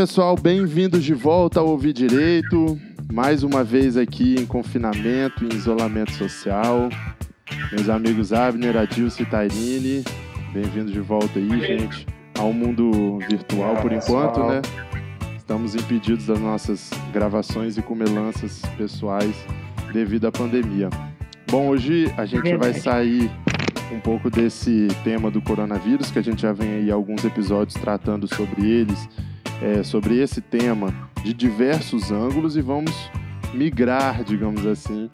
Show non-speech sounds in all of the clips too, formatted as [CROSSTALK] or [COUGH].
Pessoal, bem-vindos de volta ao Ouvir Direito. Mais uma vez aqui em confinamento, em isolamento social. Meus amigos Abner, Adilson e Tairini, bem-vindos de volta aí, gente, ao mundo virtual por enquanto, né? Estamos impedidos das nossas gravações e comelanças pessoais devido à pandemia. Bom, hoje a gente vai sair um pouco desse tema do coronavírus, que a gente já vem aí alguns episódios tratando sobre eles é, sobre esse tema de diversos ângulos e vamos migrar, digamos assim,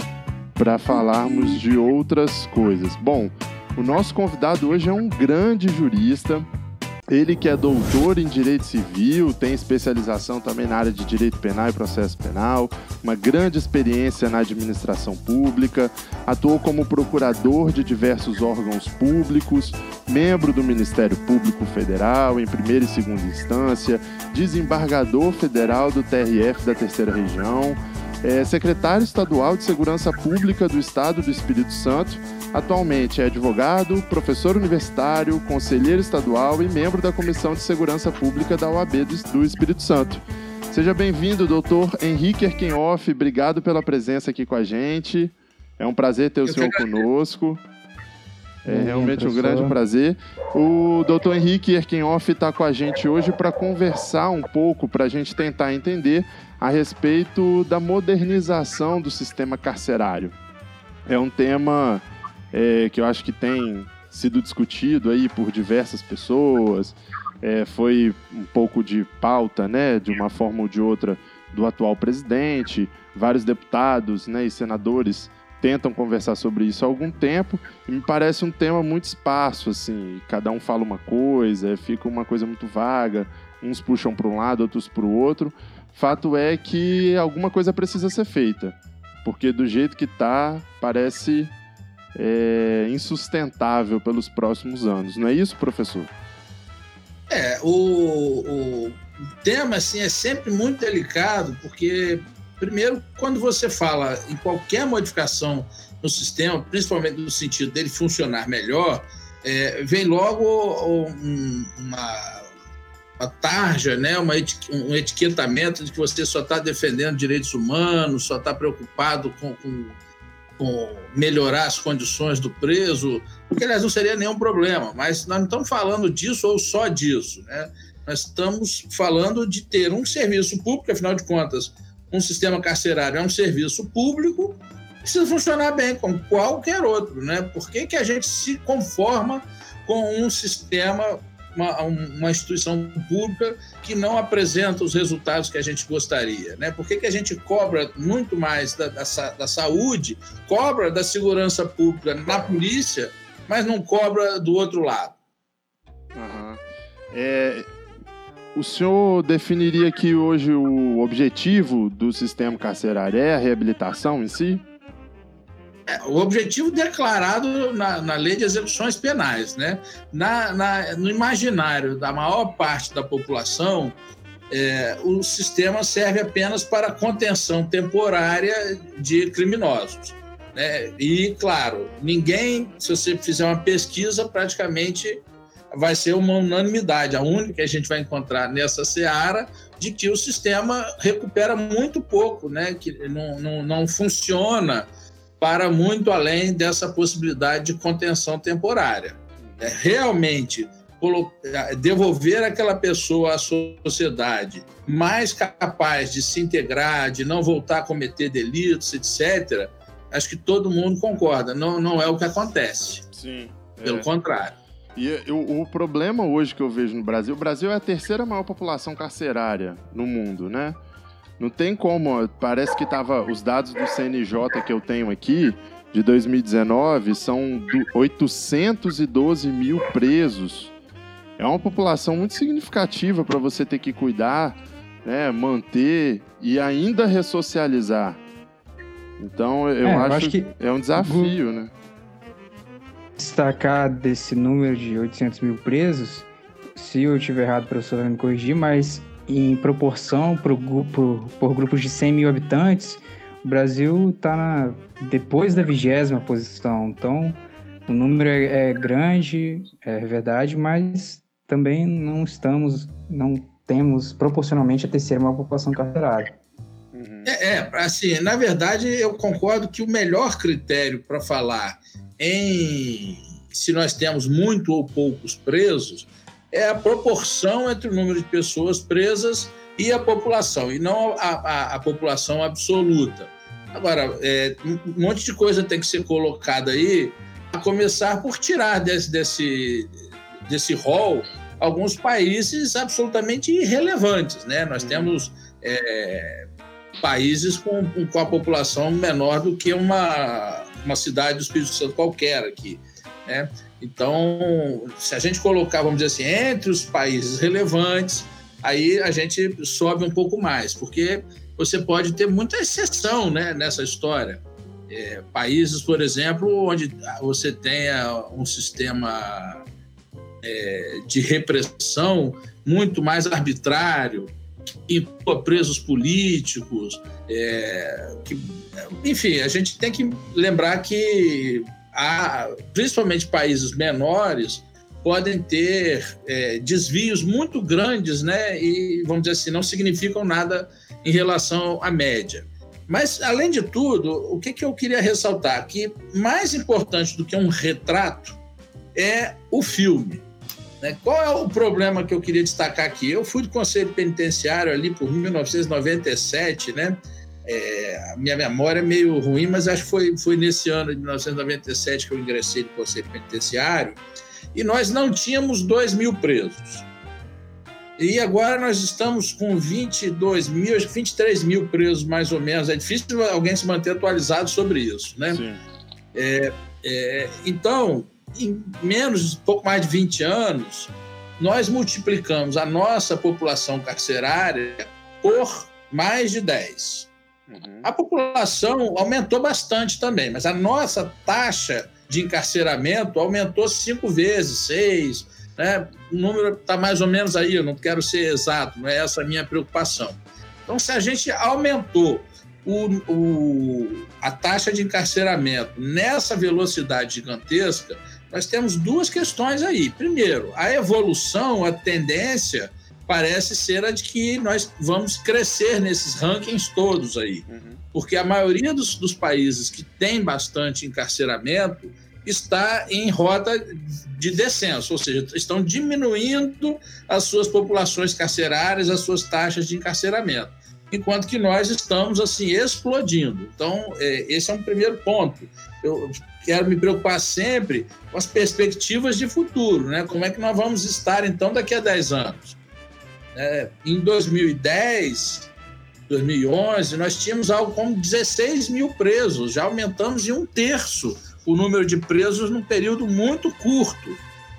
para falarmos de outras coisas. Bom, o nosso convidado hoje é um grande jurista, ele que é doutor em Direito Civil, tem especialização também na área de Direito Penal e Processo Penal, uma grande experiência na administração pública, atuou como procurador de diversos órgãos públicos, membro do Ministério Público Federal em primeira e segunda instância, desembargador federal do TRF da Terceira Região, é secretário estadual de Segurança Pública do Estado do Espírito Santo Atualmente é advogado, professor universitário, conselheiro estadual e membro da Comissão de Segurança Pública da OAB do Espírito Santo. Seja bem-vindo, doutor Henrique Erkenhoff. Obrigado pela presença aqui com a gente. É um prazer ter o Eu senhor conosco. É realmente um grande prazer. O doutor Henrique Erkenhoff está com a gente hoje para conversar um pouco, para a gente tentar entender a respeito da modernização do sistema carcerário. É um tema é, que eu acho que tem sido discutido aí por diversas pessoas, é, foi um pouco de pauta, né, de uma forma ou de outra, do atual presidente, vários deputados né, e senadores tentam conversar sobre isso há algum tempo, e me parece um tema muito espaço, assim, cada um fala uma coisa, fica uma coisa muito vaga, uns puxam para um lado, outros para o outro. Fato é que alguma coisa precisa ser feita, porque do jeito que está, parece é, insustentável pelos próximos anos. Não é isso, professor? É, o, o tema assim, é sempre muito delicado, porque, primeiro, quando você fala em qualquer modificação no sistema, principalmente no sentido dele funcionar melhor, é, vem logo um, uma, uma tarja, né? uma, um etiquetamento de que você só está defendendo direitos humanos, só está preocupado com, com com melhorar as condições do preso, que aliás não seria nenhum problema, mas nós não estamos falando disso ou só disso, né? Nós estamos falando de ter um serviço público, afinal de contas, um sistema carcerário é um serviço público, precisa funcionar bem, como qualquer outro, né? Por que, que a gente se conforma com um sistema uma, uma instituição pública que não apresenta os resultados que a gente gostaria. Né? Por que, que a gente cobra muito mais da, da, da saúde, cobra da segurança pública na polícia, mas não cobra do outro lado? Uhum. É, o senhor definiria que hoje o objetivo do sistema carcerário é a reabilitação em si? É, o objetivo declarado na, na, lei de execuções penais, né? Na, na, no imaginário da maior parte da população, é, o sistema serve apenas para contenção temporária de criminosos. Né? E, claro, ninguém, se você fizer uma pesquisa, praticamente vai ser uma unanimidade, a única que a gente vai encontrar nessa seara, de que o sistema recupera muito pouco, né? que não, não, não funciona para muito além dessa possibilidade de contenção temporária. É, realmente é, devolver aquela pessoa à sociedade mais capaz de se integrar, de não voltar a cometer delitos, etc., acho que todo mundo concorda. Não, não é o que acontece. Sim. Pelo é. contrário. E o, o problema hoje que eu vejo no Brasil, o Brasil é a terceira maior população carcerária no mundo, né? Não tem como. Parece que tava. Os dados do CNJ que eu tenho aqui, de 2019, são 812 mil presos. É uma população muito significativa para você ter que cuidar, né, manter e ainda ressocializar. Então, eu, é, acho, eu acho, que é um desafio, né? Destacar desse número de 800 mil presos, se eu estiver errado, professor vai me corrigir, mas em proporção por, por, por grupos de 100 mil habitantes, o Brasil está depois da vigésima posição. Então, o número é, é, grande, é verdade, mas também não estamos, não temos proporcionalmente a terceira maior população carcerária. Uhum. É, é, assim, na verdade, eu concordo que o melhor critério para falar em se nós temos muito ou poucos presos é a proporção entre o número de pessoas presas e a população, e não a, a, a população absoluta. Agora, é, um monte de coisa tem que ser colocada aí, a começar por tirar desse, desse, desse rol alguns países absolutamente irrelevantes. Né? Nós uhum. temos é, países com, com a população menor do que uma, uma cidade do Espírito Santo qualquer aqui. Né? Então, se a gente colocar, vamos dizer assim, entre os países relevantes, aí a gente sobe um pouco mais, porque você pode ter muita exceção né, nessa história. É, países, por exemplo, onde você tenha um sistema é, de repressão muito mais arbitrário, que inclua presos políticos, é, que, enfim, a gente tem que lembrar que principalmente países menores podem ter é, desvios muito grandes, né? E vamos dizer assim, não significam nada em relação à média. Mas, além de tudo, o que, que eu queria ressaltar? Que mais importante do que um retrato é o filme. Né? Qual é o problema que eu queria destacar aqui? Eu fui do Conselho Penitenciário ali por 1997, né? É, a minha memória é meio ruim, mas acho que foi, foi nesse ano de 1997 que eu ingressei no Conselho Penitenciário e nós não tínhamos 2 mil presos. E agora nós estamos com 22 mil, 23 mil presos mais ou menos. É difícil alguém se manter atualizado sobre isso, né? É, é, então, em menos, pouco mais de 20 anos, nós multiplicamos a nossa população carcerária por mais de 10. Uhum. A população aumentou bastante também, mas a nossa taxa de encarceramento aumentou cinco vezes, seis. Né? O número está mais ou menos aí, eu não quero ser exato, não é essa a minha preocupação. Então, se a gente aumentou o, o, a taxa de encarceramento nessa velocidade gigantesca, nós temos duas questões aí. Primeiro, a evolução, a tendência parece ser a de que nós vamos crescer nesses rankings todos aí. Uhum. Porque a maioria dos, dos países que tem bastante encarceramento está em rota de descenso, ou seja, estão diminuindo as suas populações carcerárias, as suas taxas de encarceramento, enquanto que nós estamos assim explodindo. Então, é, esse é um primeiro ponto. Eu quero me preocupar sempre com as perspectivas de futuro, né? Como é que nós vamos estar então daqui a 10 anos? É, em 2010, 2011, nós tínhamos algo como 16 mil presos, já aumentamos em um terço o número de presos num período muito curto.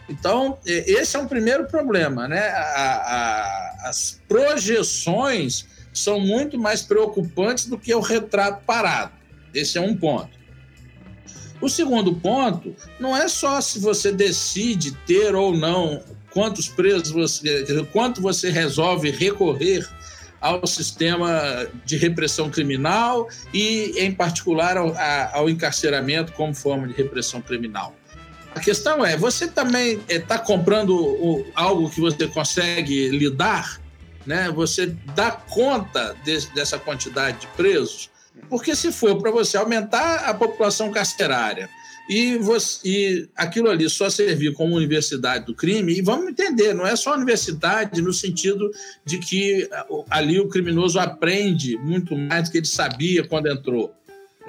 Então, é, esse é um primeiro problema, né? A, a, as projeções são muito mais preocupantes do que o retrato parado. Esse é um ponto. O segundo ponto não é só se você decide ter ou não quantos presos você, quanto você resolve recorrer ao sistema de repressão criminal e, em particular, ao, ao encarceramento como forma de repressão criminal. A questão é, você também está é, comprando algo que você consegue lidar? Né? Você dá conta de, dessa quantidade de presos? Porque se for para você aumentar a população carcerária e, você, e aquilo ali só servir como universidade do crime, e vamos entender, não é só universidade no sentido de que ali o criminoso aprende muito mais do que ele sabia quando entrou.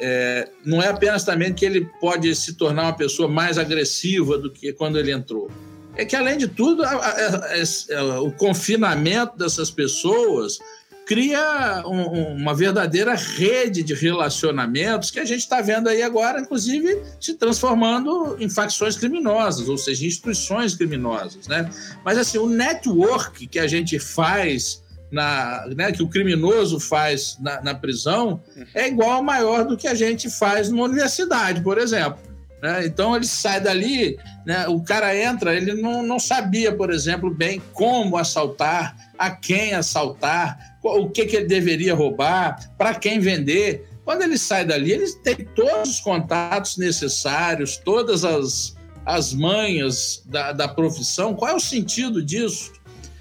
É, não é apenas também que ele pode se tornar uma pessoa mais agressiva do que quando ele entrou. É que, além de tudo, a, a, a, o confinamento dessas pessoas cria um, uma verdadeira rede de relacionamentos que a gente está vendo aí agora, inclusive se transformando em facções criminosas, ou seja, instituições criminosas, né? Mas assim, o network que a gente faz na, né, que o criminoso faz na, na prisão é igual maior do que a gente faz numa universidade, por exemplo. Né? Então ele sai dali, né? o cara entra, ele não, não sabia, por exemplo, bem como assaltar, a quem assaltar, o que, que ele deveria roubar, para quem vender. Quando ele sai dali, ele tem todos os contatos necessários, todas as, as manhas da, da profissão. Qual é o sentido disso?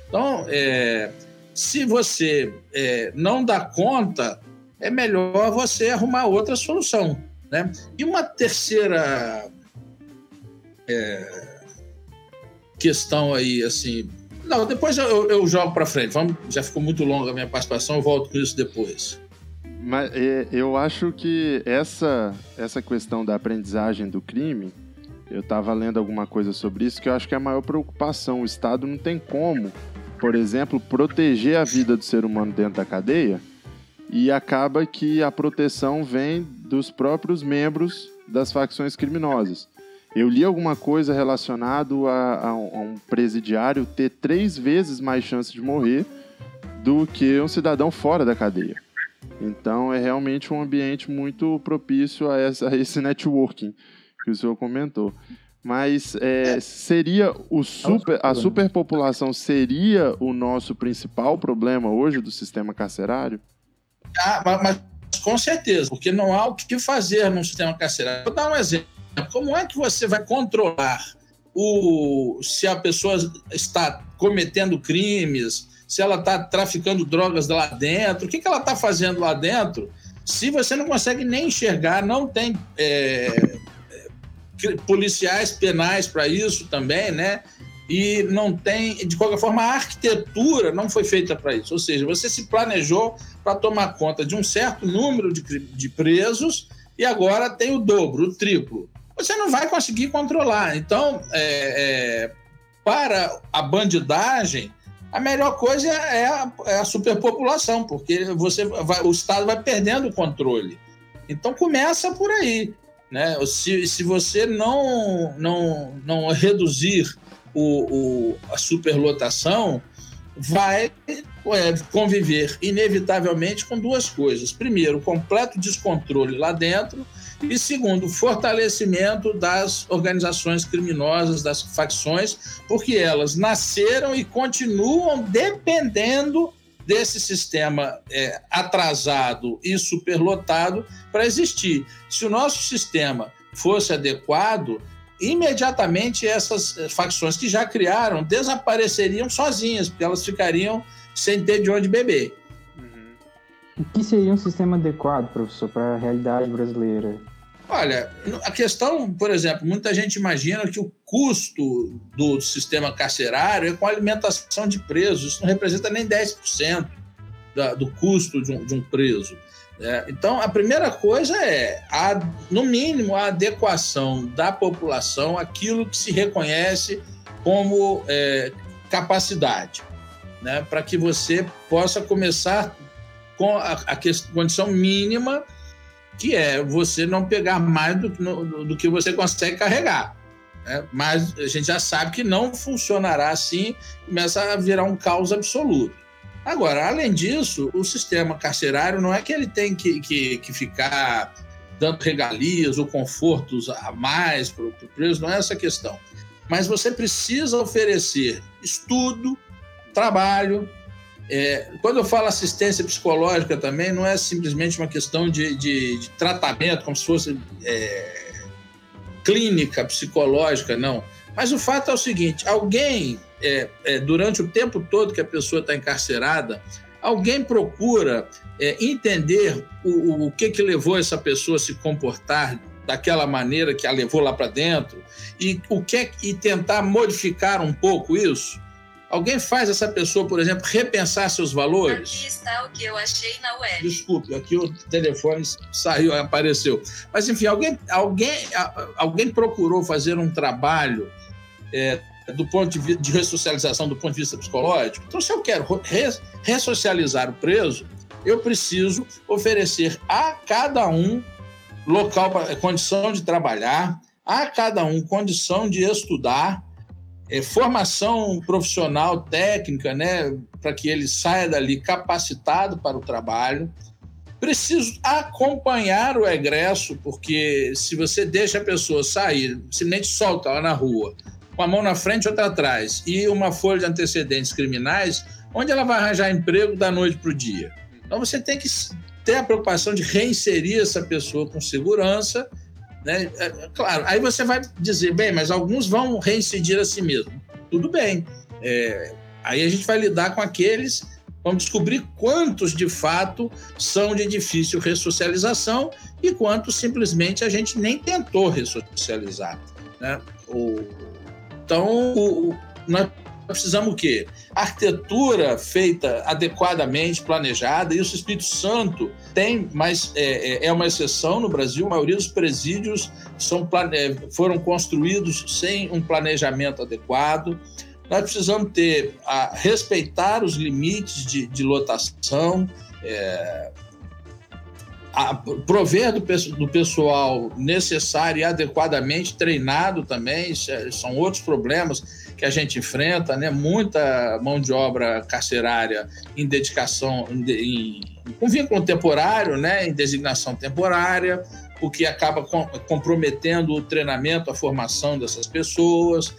Então, é, Se você é, não dá conta, é melhor você arrumar outra solução. Né? E uma terceira é, questão aí, assim. Não, depois eu, eu jogo para frente. Vamos, já ficou muito longa a minha participação, eu volto com isso depois. Mas é, eu acho que essa, essa questão da aprendizagem do crime, eu estava lendo alguma coisa sobre isso, que eu acho que é a maior preocupação. O Estado não tem como, por exemplo, proteger a vida do ser humano dentro da cadeia e acaba que a proteção vem dos próprios membros das facções criminosas. Eu li alguma coisa relacionado a, a, um presidiário ter três vezes mais chance de morrer do que um cidadão fora da cadeia. Então é realmente um ambiente muito propício a, essa, a esse networking que o senhor comentou. Mas é, seria o super, a superpopulação seria o nosso principal problema hoje do sistema carcerário? Ah, mas, com certeza, porque não há o que fazer num sistema carcerário. Vou dar um exemplo. Como é que você vai controlar o, se a pessoa está cometendo crimes, se ela está traficando drogas lá dentro, o que, que ela está fazendo lá dentro, se você não consegue nem enxergar, não tem é, é policiais penais para isso também, né? e não tem, de qualquer forma, a arquitetura não foi feita para isso. Ou seja, você se planejou para tomar conta de um certo número de, de presos e agora tem o dobro, o triplo. Você não vai conseguir controlar. Então, é, é, para a bandidagem, a melhor coisa é a, é a superpopulação, porque você vai, o Estado vai perdendo o controle. Então, começa por aí. Né? Se, se você não, não, não reduzir o, o, a superlotação vai é, conviver inevitavelmente com duas coisas. Primeiro, completo descontrole lá dentro, e segundo, fortalecimento das organizações criminosas, das facções, porque elas nasceram e continuam dependendo desse sistema é, atrasado e superlotado para existir. Se o nosso sistema fosse adequado, imediatamente essas eh, facções que já criaram desapareceriam sozinhas, porque elas ficariam sem ter de onde beber. O que seria um sistema adequado, professor, para a realidade brasileira? Olha, a questão, por exemplo, muita gente imagina que o custo do sistema carcerário é com a alimentação de presos. Isso não representa nem 10% do custo de um, de um preso. É, então, a primeira coisa é, a, no mínimo, a adequação da população àquilo que se reconhece como é, capacidade, né, para que você possa começar com a, a condição mínima, que é você não pegar mais do, no, do que você consegue carregar. Né? Mas a gente já sabe que não funcionará assim, começa a virar um caos absoluto. Agora, além disso, o sistema carcerário não é que ele tem que, que, que ficar dando regalias ou confortos a mais para o preso, não é essa a questão. Mas você precisa oferecer estudo, trabalho. É, quando eu falo assistência psicológica também, não é simplesmente uma questão de, de, de tratamento, como se fosse é, clínica psicológica, não. Mas o fato é o seguinte: alguém é, é, durante o tempo todo que a pessoa está encarcerada, alguém procura é, entender o, o que, que levou essa pessoa a se comportar daquela maneira que a levou lá para dentro e o que e tentar modificar um pouco isso. Alguém faz essa pessoa, por exemplo, repensar seus valores? Aqui está o que eu achei na web. Desculpe, aqui o telefone saiu, apareceu. Mas enfim, alguém, alguém, alguém procurou fazer um trabalho é, do ponto de, vista de ressocialização do ponto de vista psicológico. Então, se eu quero ressocializar o preso, eu preciso oferecer a cada um local, condição de trabalhar, a cada um condição de estudar, é, formação profissional, técnica, né, para que ele saia dali capacitado para o trabalho. Preciso acompanhar o egresso, porque se você deixa a pessoa sair, simplesmente solta lá na rua, uma mão na frente e outra atrás, e uma folha de antecedentes criminais, onde ela vai arranjar emprego da noite para o dia. Então você tem que ter a preocupação de reinserir essa pessoa com segurança. Né? É, claro, aí você vai dizer, bem, mas alguns vão reincidir a si mesmo. Tudo bem. É, aí a gente vai lidar com aqueles Vamos descobrir quantos de fato são de difícil ressocialização e quantos simplesmente a gente nem tentou ressocializar. Né? O, então, o, nós precisamos o quê? Arquitetura feita adequadamente, planejada. Isso o Espírito Santo tem, mas é, é, é uma exceção no Brasil. A maioria dos presídios são, é, foram construídos sem um planejamento adequado. Nós precisamos ter, a, respeitar os limites de, de lotação, é, a, prover do, do, pessoal necessário e adequadamente treinado também, é, são outros problemas que a gente enfrenta, né? Muita mão de obra carcerária em dedicação, em, em, com vínculo temporário, né? Em designação temporária, o que acaba com, comprometendo o treinamento, a formação dessas pessoas.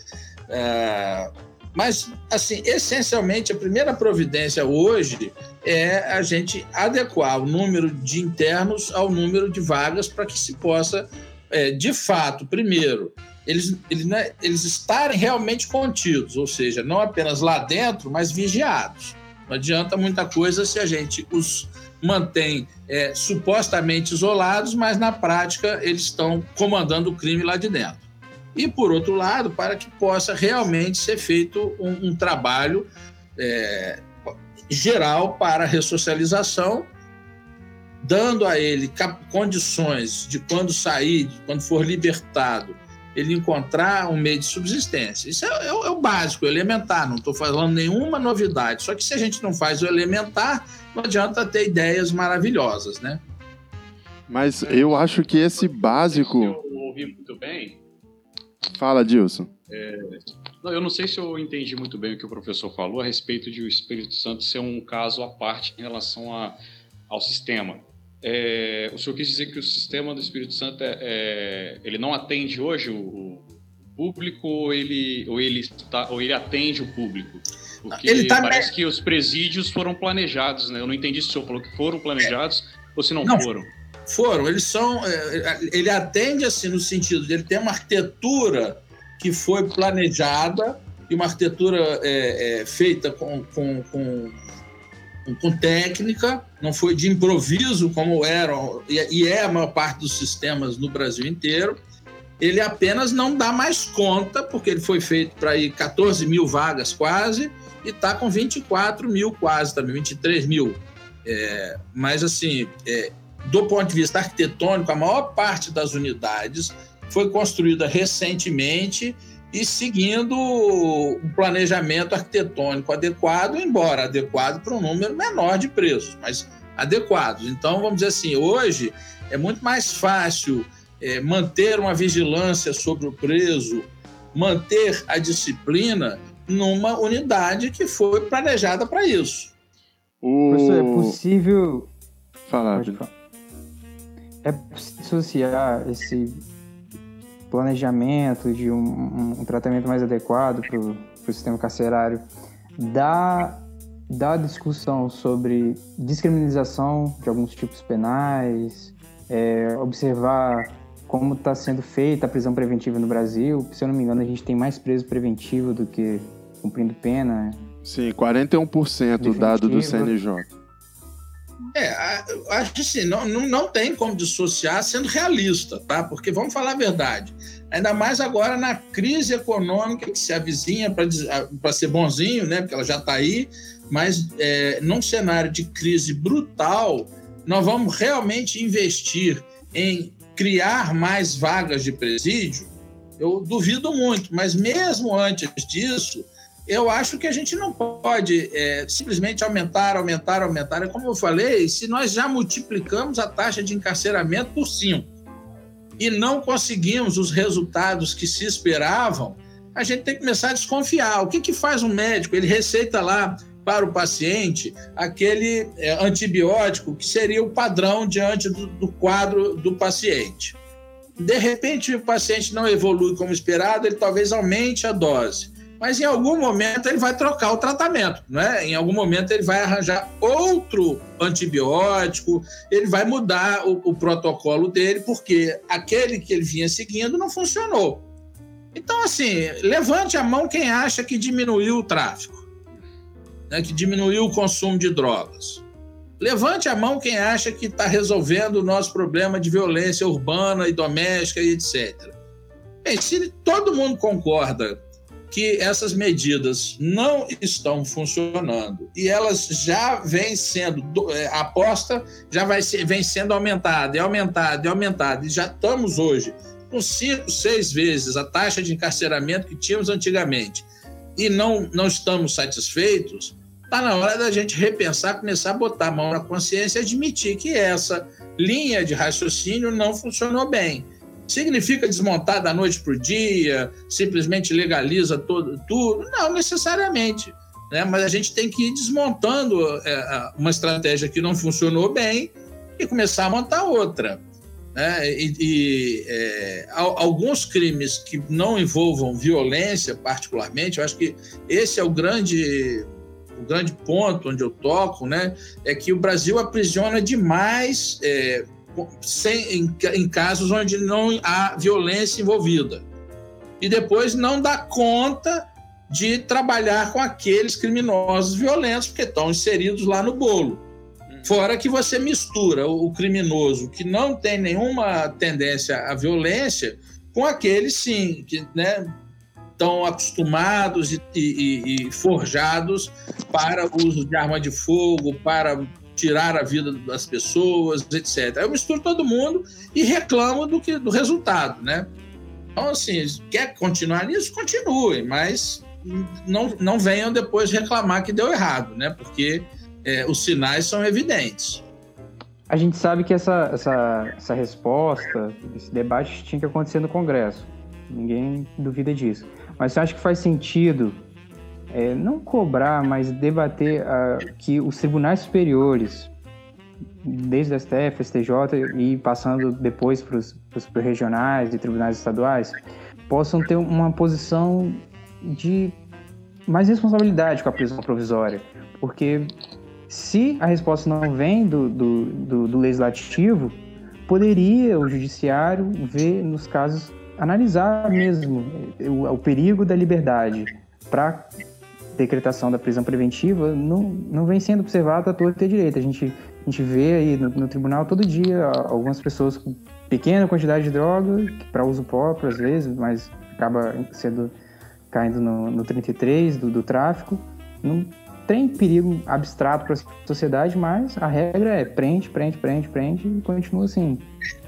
É, mas, assim, essencialmente, a primeira providência hoje é a gente adequar o número de internos ao número de vagas para que se possa, é, de fato, primeiro, eles, eles, né, eles estarem realmente contidos, ou seja, não apenas lá dentro, mas vigiados. Não adianta muita coisa se a gente os mantém é, supostamente isolados, mas na prática eles estão comandando o crime lá de dentro e, por outro lado, para que possa realmente ser feito um, um trabalho é, geral para a ressocialização, dando a ele condições de quando sair, de quando for libertado, ele encontrar um meio de subsistência. Isso é, é, é o básico, o elementar, não estou falando nenhuma novidade. Só que se a gente não faz o elementar, não adianta ter ideias maravilhosas, né? Mas eu acho que esse básico. Eu ouvi muito bem Fala, Dilson. É, não, eu não sei se eu entendi muito bem o que o professor falou a respeito de o Espírito Santo ser um caso à parte em relação a, ao sistema. É, o senhor quis dizer que o sistema do Espírito Santo é, é ele não atende hoje o, o público ou ele, ou, ele está, ou ele atende o público? Porque ele tá parece que os presídios foram planejados, né? Eu não entendi se o senhor falou que foram planejados ou se não, não foram. Foram, eles são. É, ele atende assim no sentido de ele ter uma arquitetura que foi planejada e uma arquitetura é, é, feita com, com, com, com, técnica, não foi de improviso como eram e é a maior parte dos sistemas no Brasil inteiro. Ele apenas não dá mais conta, porque ele foi feito para ir 14 mil vagas quase, e está com 24 mil quase também, 23 mil. É, mas assim, é, do ponto de vista arquitetônico, a maior parte das unidades foi construída recentemente e seguindo um planejamento arquitetônico adequado, embora adequado para um número menor de presos, mas adequados. Então, vamos dizer assim, hoje é muito mais fácil é, manter uma vigilância sobre o preso, manter a disciplina numa unidade que foi planejada para isso. O... Professor, é possível. Falar. Pode falar é associar esse planejamento de um, um tratamento mais adequado para o sistema carcerário da, da discussão sobre descriminalização de alguns tipos penais, é, observar como está sendo feita a prisão preventiva no Brasil. Se eu não me engano, a gente tem mais preso preventivo do que cumprindo pena. Sim, 41% dado do CNJ. É, acho que assim, não, não, não tem como dissociar sendo realista, tá? Porque vamos falar a verdade. Ainda mais agora na crise econômica que se avizinha para ser bonzinho, né? Porque ela já está aí, mas é, num cenário de crise brutal, nós vamos realmente investir em criar mais vagas de presídio? Eu duvido muito, mas mesmo antes disso, eu acho que a gente não pode é, simplesmente aumentar, aumentar, aumentar. É como eu falei, se nós já multiplicamos a taxa de encarceramento por cinco e não conseguimos os resultados que se esperavam, a gente tem que começar a desconfiar. O que, que faz um médico? Ele receita lá para o paciente aquele é, antibiótico que seria o padrão diante do, do quadro do paciente. De repente, o paciente não evolui como esperado, ele talvez aumente a dose mas em algum momento ele vai trocar o tratamento, né? Em algum momento ele vai arranjar outro antibiótico, ele vai mudar o, o protocolo dele, porque aquele que ele vinha seguindo não funcionou. Então, assim, levante a mão quem acha que diminuiu o tráfico. né, que diminuiu o consumo de drogas. Levante a mão quem acha que está resolvendo o nosso problema de violência urbana e doméstica e etc. Bem, se todo mundo concorda que essas medidas não estão funcionando. E elas já vêm sendo, é, a aposta já vai ser, vem sendo aumentada, e aumentada, e aumentada, e já estamos hoje com cinco, seis vezes a taxa de encarceramento que tínhamos antigamente. E não, não estamos satisfeitos, está na hora da gente repensar, começar a botar a mão na consciência e admitir que essa linha de raciocínio não funcionou bem Significa desmontar da noite para o dia, simplesmente legaliza todo, tudo? Não necessariamente. Né? Mas a gente tem que ir desmontando é, uma estratégia que não funcionou bem e começar a montar outra. Né? E, e é, alguns crimes que não envolvam violência, particularmente, eu acho que esse é o grande o grande ponto onde eu toco, né, é que o Brasil aprisiona demais é, sem, em, em casos onde não há violência envolvida. E depois não dá conta de trabalhar com aqueles criminosos violentos, porque estão inseridos lá no bolo. Hum. Fora que você mistura o criminoso que não tem nenhuma tendência à violência com aqueles, sim, que né, estão acostumados e, e, e, forjados para o uso de arma de fogo, para tirar a vida das pessoas, etc. Eu misturo todo mundo e reclamo do, que, do resultado, né? Então, assim, quer continuar nisso? Continue, mas não, não venham depois reclamar que deu errado, né? Porque é, os sinais são evidentes. A gente sabe que essa, essa, essa resposta, esse debate tinha que acontecer no Congresso. Ninguém duvida disso. Mas você acha que faz sentido é, não cobrar, mas debater uh, que os tribunais superiores, desde o STF, STJ e passando depois para os regionais e tribunais estaduais, possam ter uma posição de mais responsabilidade com a prisão provisória. Porque se a resposta não vem do, do, do, do legislativo, poderia o judiciário ver nos casos, analisar mesmo o, o perigo da liberdade para decretação da prisão preventiva não, não vem sendo observada a torta e direito. A gente, a gente vê aí no, no, tribunal todo dia algumas pessoas com pequena quantidade de droga, para uso próprio às vezes, mas acaba sendo caindo no, no 33 do, do tráfico. Não tem perigo abstrato para a sociedade, mas a regra é prende, prende, prende, prende e continua assim.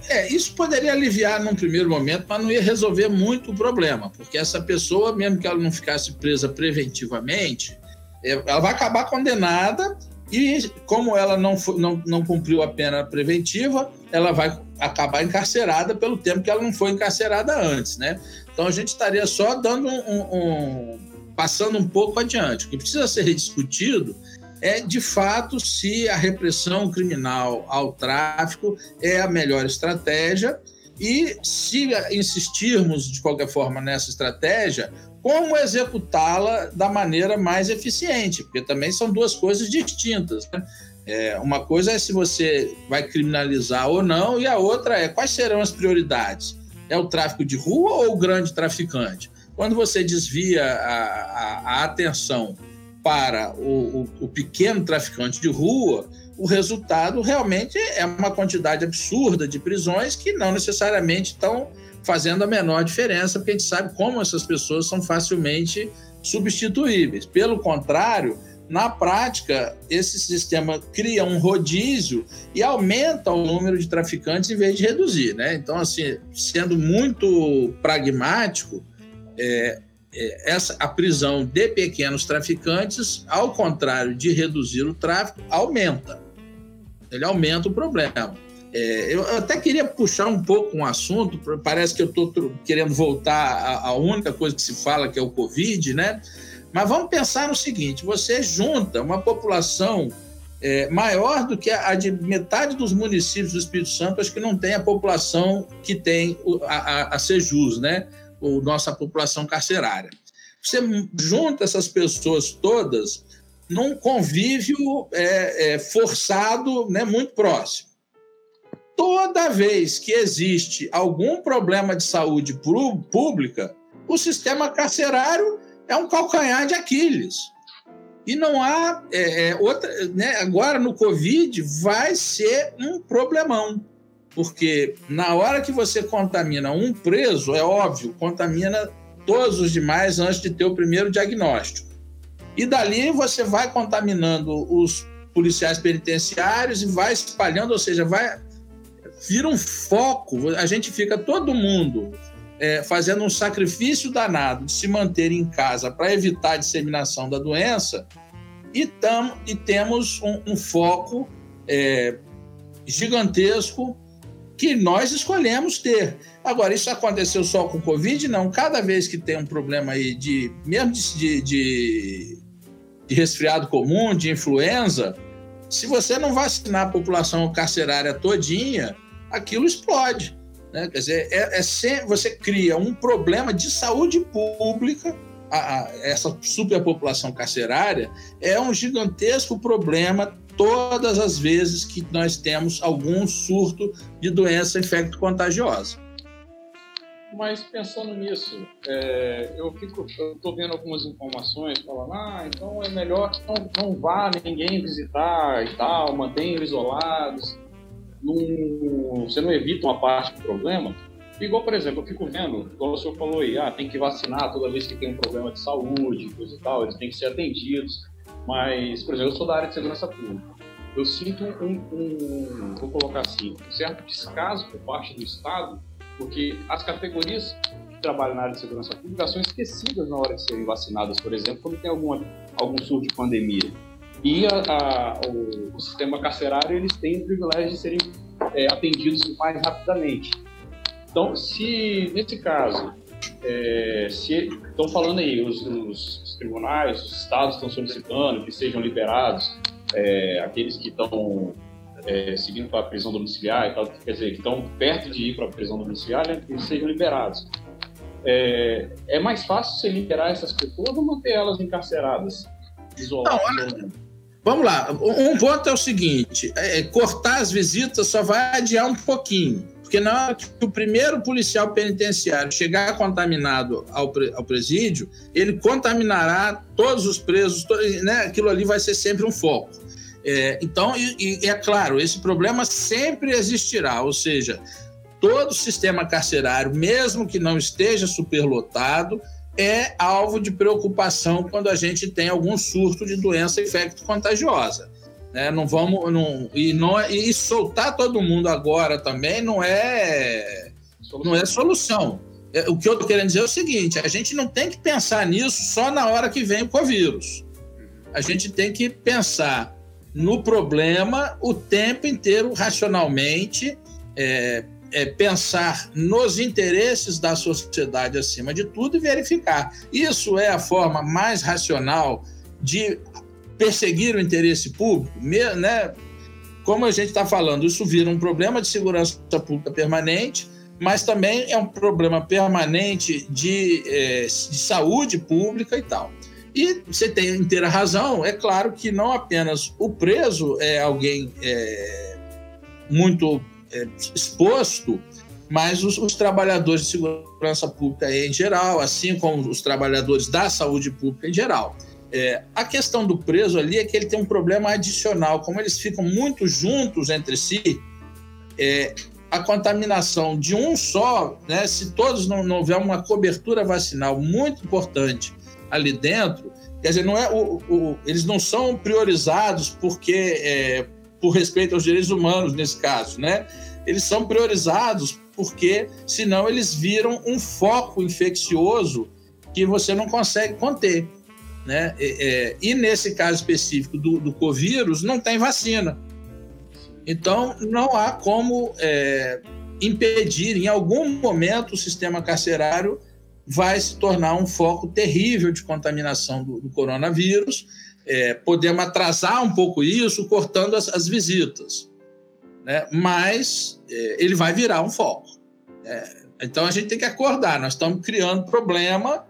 É, isso poderia aliviar num primeiro momento, mas não ia resolver muito o problema, porque essa pessoa, mesmo que ela não ficasse presa preventivamente, é, ela vai acabar condenada e, como ela não, não, não cumpriu a pena preventiva, ela vai acabar encarcerada pelo tempo que ela não foi encarcerada antes, né? Então a gente estaria só dando um, um passando um pouco adiante. O que precisa ser discutido é, de fato, se a repressão criminal ao tráfico é a melhor estratégia e, se insistirmos de qualquer forma nessa estratégia, como executá-la da maneira mais eficiente, porque também são duas coisas distintas. Né? É, uma coisa é se você vai criminalizar ou não, e a outra é quais serão as prioridades. É o tráfico de rua ou o grande traficante? Quando você desvia a, a, a atenção para o, o, o pequeno traficante de rua, o resultado realmente é uma quantidade absurda de prisões que não necessariamente estão fazendo a menor diferença, porque a gente sabe como essas pessoas são facilmente substituíveis. Pelo contrário, na prática, esse sistema cria um rodízio e aumenta o número de traficantes em vez de reduzir. Né? Então, assim, sendo muito pragmático, é, é, essa, a prisão de pequenos traficantes, ao contrário de reduzir o tráfico, aumenta. Ele aumenta o problema. É, eu até queria puxar um pouco um assunto, parece que eu estou querendo voltar à, única coisa que se fala, que é o Covid, né? Mas vamos pensar no seguinte: você junta uma população é, maior do que a, de metade dos municípios do Espírito Santo, acho que não tem a população que tem a, a, a Sejus, né? Ou nossa população carcerária. Você junta essas pessoas todas num convívio é, é, forçado né, muito próximo. Toda vez que existe algum problema de saúde pública, o sistema carcerário é um calcanhar de Aquiles. E não há é, é, outra. Né, agora no Covid vai ser um problemão. Porque na hora que você contamina um preso, é óbvio, contamina todos os demais antes de ter o primeiro diagnóstico. E dali você vai contaminando os policiais penitenciários e vai espalhando, ou seja, vai vira um foco. A gente fica todo mundo é, fazendo um sacrifício danado de se manter em casa para evitar a disseminação da doença e, e temos um, um foco é, gigantesco que nós escolhemos ter. Agora, isso aconteceu só com Covid? Não. Cada vez que tem um problema aí de, mesmo de, de, de resfriado comum, de influenza, se você não vacinar a população carcerária todinha, aquilo explode. Né? Quer dizer, é, é sempre, você cria um problema de saúde pública. A, a, essa superpopulação carcerária é um gigantesco problema todas as vezes que nós temos algum surto de doença infecto-contagiosa. Mas pensando nisso, é, eu fico, estou vendo algumas informações falando, ah, então é melhor que não, não vá ninguém visitar e tal, mantenham isolados você não evita uma parte do problema. Igual, por exemplo, eu fico vendo, igual o senhor falou aí, ah, tem que vacinar toda vez que tem um problema de saúde, coisa e tal, eles têm que ser atendidos. Mas, por exemplo, eu sou da área de segurança pública. Eu sinto um, um vou colocar assim, um certo descaso por parte do Estado, porque as categorias que trabalham na área de segurança pública são esquecidas na hora de serem vacinadas, por exemplo, quando tem alguma, algum surto de pandemia. E a, a, o, o, sistema carcerário eles têm o privilégio de serem é, atendidos mais rapidamente. Então, se nesse caso, é, se estão falando aí, os, os, tribunais, os estados estão solicitando que sejam liberados é, aqueles que estão é, seguindo para a prisão domiciliar e tal, quer dizer, que estão perto de ir para a prisão domiciliar, né, que eles sejam liberados. É, é mais fácil você liberar essas pessoas ou manter elas encarceradas, isoladas? Não, Vamos lá. Um ponto é o seguinte: é, é, cortar as visitas só vai adiar um pouquinho. Porque na hora que o primeiro policial penitenciário chegar contaminado ao, ao presídio, ele contaminará todos os presos, né? aquilo ali vai ser sempre um foco. É, então, e, e é claro, esse problema sempre existirá, ou seja, todo o sistema carcerário, mesmo que não esteja superlotado, é alvo de preocupação quando a gente tem algum surto de doença infecto-contagiosa. Né? Não vamos. Não, e, não, é, e soltar todo mundo agora também não é, não é solução. É, o que eu estou querendo dizer é o seguinte: a gente não tem que pensar nisso só na hora que vem o Covírus. A gente tem que pensar no problema o tempo inteiro, racionalmente, é, é, pensar nos interesses da sociedade acima de tudo e verificar. Isso é a forma mais racional de perseguir o interesse público, né? Como a gente está falando, isso vira um problema de segurança pública permanente, mas também é um problema permanente de, é, de saúde pública e tal. E você tem inteira razão, é claro que não apenas o preso é alguém é, muito é, exposto, mas os, os, trabalhadores de segurança pública em geral, assim como os trabalhadores da saúde pública em geral. É, a questão do preso ali é que ele tem um problema adicional, como eles ficam muito juntos entre si, é, a contaminação de um só, né, se todos não, não houver uma cobertura vacinal muito importante ali dentro, quer dizer, não é o, o eles não são priorizados porque é, por respeito aos direitos humanos nesse caso, né? Eles são priorizados porque senão eles viram um foco infeccioso que você não consegue conter, né? É, e nesse caso específico do, do Covírus não tem vacina, então não há como é, impedir. Em algum momento o sistema carcerário vai se tornar um foco terrível de contaminação do, do coronavírus é, podemos atrasar um pouco isso cortando as, as visitas, né? mas é, ele vai virar um foco. É, então a gente tem que acordar, nós estamos criando problema,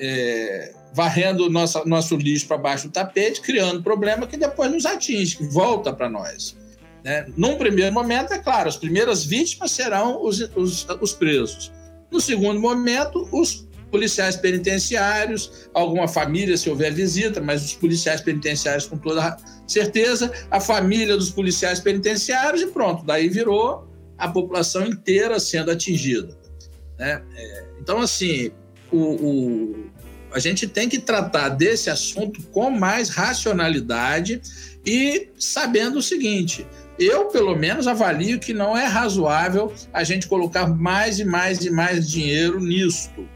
é, varrendo nossa, nosso lixo para baixo do tapete, criando problema que depois nos atinge, que volta para nós. Né? Num primeiro momento, é claro, as primeiras vítimas serão os, os, os presos. No segundo momento, os policiais penitenciários, alguma família, se houver visita, mas os policiais penitenciários com toda certeza, a família dos policiais penitenciários e pronto, daí virou a população inteira sendo atingida. Né? É, então, assim, o, o, a gente tem que tratar desse assunto com mais racionalidade e sabendo o seguinte: eu, pelo menos, avalio que não é razoável a gente colocar mais e mais e mais dinheiro nisto.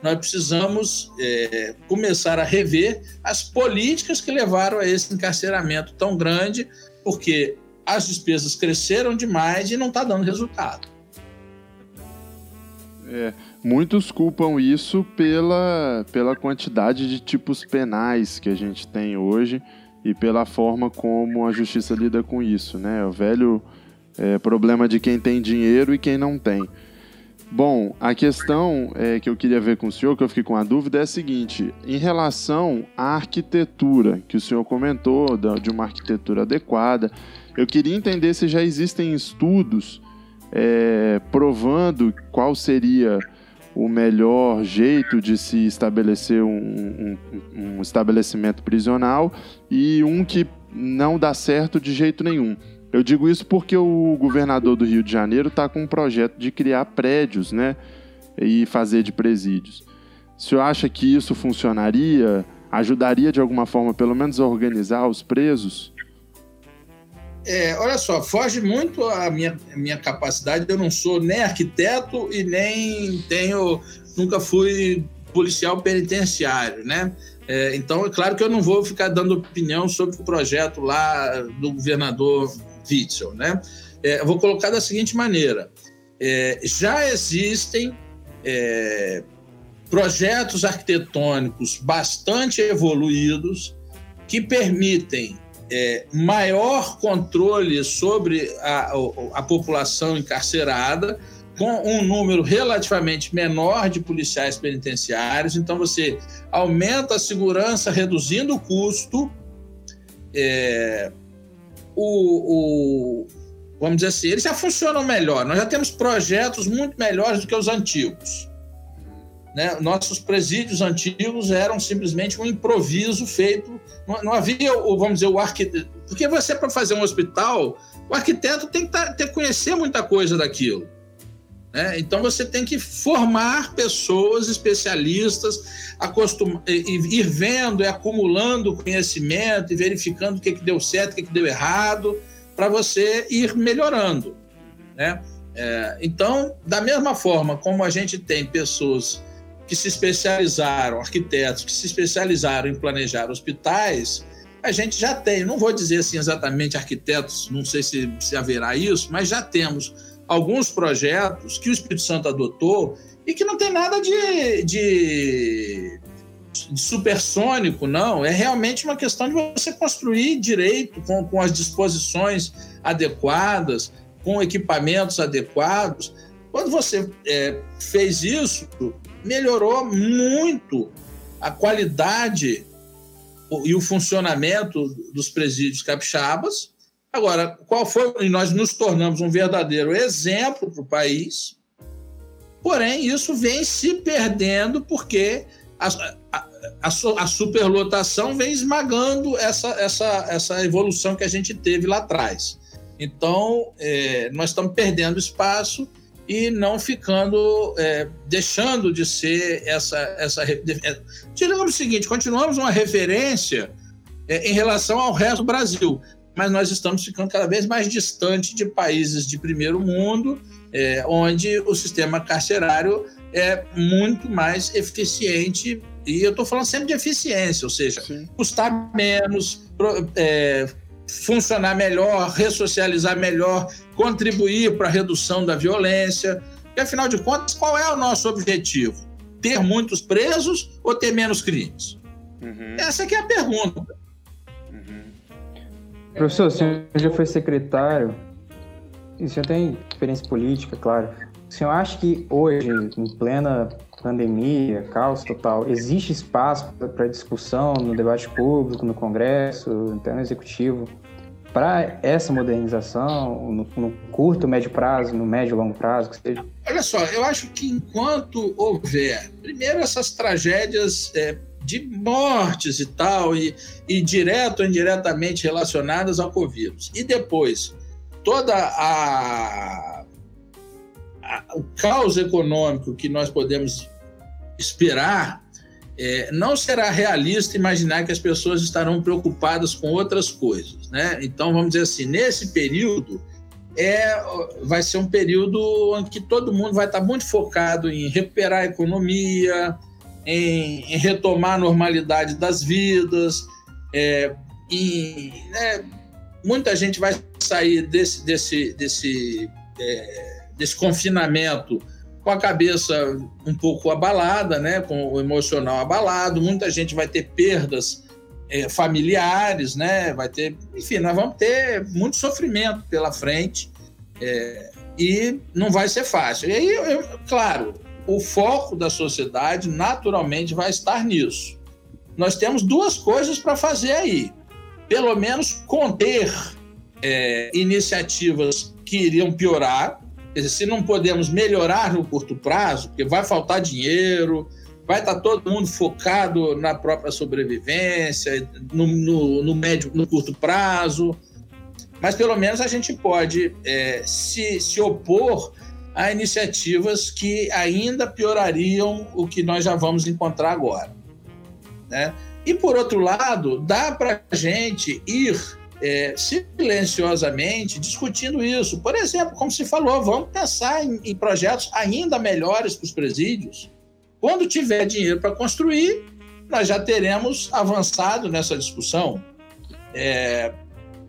Nós precisamos é, começar a rever as políticas que levaram a esse encarceramento tão grande, porque as despesas cresceram demais e não está dando resultado. É, muitos culpam isso pela, pela quantidade de tipos penais que a gente tem hoje e pela forma como a justiça lida com isso, né? O velho é, problema de quem tem dinheiro e quem não tem. Bom, a questão é, que eu queria ver com o senhor, que eu fiquei com a dúvida, é a seguinte: em relação à arquitetura, que o senhor comentou, de uma arquitetura adequada, eu queria entender se já existem estudos é, provando qual seria o melhor jeito de se estabelecer um, um, um, estabelecimento prisional e um que não dá certo de jeito nenhum. Eu digo isso porque o governador do Rio de Janeiro está com um projeto de criar prédios, né, e fazer de presídios. O senhor acha que isso funcionaria? Ajudaria de alguma forma, pelo menos, a organizar os presos? É, olha só, foge muito a minha, a minha capacidade. Eu não sou nem arquiteto e nem tenho, nunca fui policial penitenciário, né? É, então, é claro que eu não vou ficar dando opinião sobre o projeto lá do governador Witzel, né? É, vou colocar da seguinte maneira: é, já existem é, projetos arquitetônicos bastante evoluídos que permitem é, maior controle sobre a, a, população encarcerada, com um número relativamente menor de policiais penitenciários. Então, você aumenta a segurança, reduzindo o custo. É, o, o, vamos dizer assim, eles já funcionam melhor. Nós já temos projetos muito melhores do que os antigos. Né? Nossos presídios antigos eram simplesmente um improviso feito. Não, havia, vamos dizer, o arquiteto. Porque você, para fazer um hospital, o arquiteto tem que tá, ter, conhecer muita coisa daquilo. Né? Então você tem que formar pessoas especialistas, acostum... ir vendo e acumulando conhecimento e verificando o que, que deu certo, o que, que deu errado, para você ir melhorando. Né? É, então, da mesma forma como a gente tem pessoas que se especializaram, arquitetos que se especializaram em planejar hospitais, a gente já tem, não vou dizer assim exatamente arquitetos, não sei se, se haverá isso, mas já temos alguns projetos que o Espírito Santo adotou e que não tem nada de, de, de supersônico, não. É realmente uma questão de você construir direito, com, com as disposições adequadas, com equipamentos adequados. Quando você é, fez isso, melhorou muito a qualidade e o funcionamento dos presídios capixabas. Agora, qual foi? E nós nos tornamos um verdadeiro exemplo para o país. Porém, isso vem se perdendo porque a, a, a, a superlotação vem esmagando essa, essa, essa evolução que a gente teve lá atrás. Então, é, nós estamos perdendo espaço e não ficando, é, deixando de ser essa. essa é, digamos o seguinte: continuamos uma referência é, em relação ao resto do Brasil, mas nós estamos ficando cada vez mais distante de países de primeiro mundo, é, onde o sistema carcerário é muito mais eficiente. E eu estou falando sempre de eficiência, ou seja, Sim. custar menos, é, funcionar melhor, ressocializar melhor, contribuir para a redução da violência. E, afinal de contas, qual é o nosso objetivo? Ter muitos presos ou ter menos crimes? Uhum. Essa é a pergunta. Uhum. Professor, o senhor já foi secretário, e o senhor tem experiência política, claro. O senhor acha que hoje, em plena pandemia, caos total, existe espaço para discussão no debate público, no Congresso, até no Executivo, para essa modernização no, no, curto, médio prazo, no médio e longo prazo, que seja? Olha só, eu acho que enquanto houver, primeiro essas tragédias é, de mortes e tal, e, e direto ou indiretamente relacionadas ao Covid, e depois toda a, o caos econômico que nós podemos esperar é, não será realista imaginar que as pessoas estarão preocupadas com outras coisas. Né? Então, vamos dizer assim, nesse período, é, vai ser um período em que todo mundo vai estar muito focado em recuperar a economia, em, em retomar a normalidade das vidas, é, e né, muita gente vai sair desse, desse, desse, é, desse confinamento com a cabeça um pouco abalada, né, com o emocional abalado, muita gente vai ter perdas é, familiares, né, vai ter, enfim, nós vamos ter muito sofrimento pela frente é, e não vai ser fácil. E aí, eu, claro, o foco da sociedade naturalmente vai estar nisso. Nós temos duas coisas para fazer aí. Pelo menos conter é, iniciativas que iriam piorar, dizer, se não podemos melhorar no curto prazo, porque vai faltar dinheiro, vai estar todo mundo focado na própria sobrevivência, no, no, no médio, no curto prazo, mas pelo menos a gente pode é, se, se opor a iniciativas que ainda piorariam o que nós já vamos encontrar agora. Né? E, por outro lado, dá para a gente ir é, silenciosamente discutindo isso. Por exemplo, como se falou, vamos pensar em, em projetos ainda melhores para os presídios. Quando tiver dinheiro para construir, nós já teremos avançado nessa discussão. É,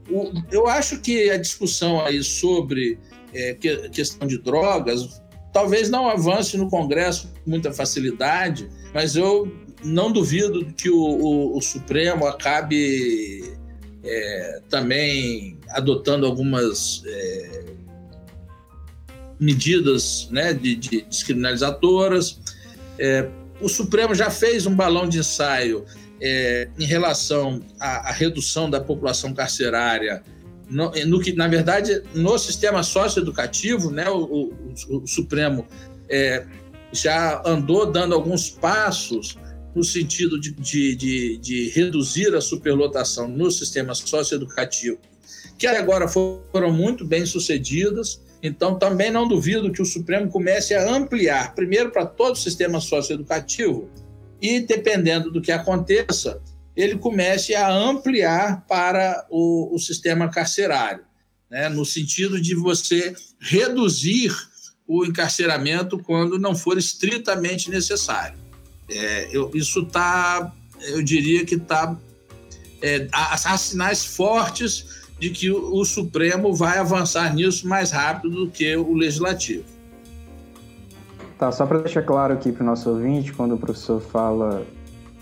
o, eu acho que a discussão aí sobre é, que, questão de drogas talvez não avance no Congresso com muita facilidade, mas eu não duvido que o, o, o Supremo acabe é, também adotando algumas é, medidas né, de, de descriminalizadoras. É, o Supremo já fez um balão de ensaio é, em relação à, à, redução da população carcerária, no, no, que, na verdade, no sistema socioeducativo, né, o, o, o Supremo é, já andou dando alguns passos no sentido de, de, de, de reduzir a superlotação no sistema socioeducativo, que agora foram muito bem sucedidas. Então, também não duvido que o Supremo comece a ampliar, primeiro para todo o sistema socioeducativo, e, dependendo do que aconteça, ele comece a ampliar para o, o sistema carcerário, né? no sentido de você reduzir o encarceramento quando não for estritamente necessário. É, eu, isso está, eu diria que está. É, há, há, sinais fortes de que o, o, Supremo vai avançar nisso mais rápido do que o Legislativo. Tá, só para deixar claro aqui para o nosso ouvinte, quando o professor fala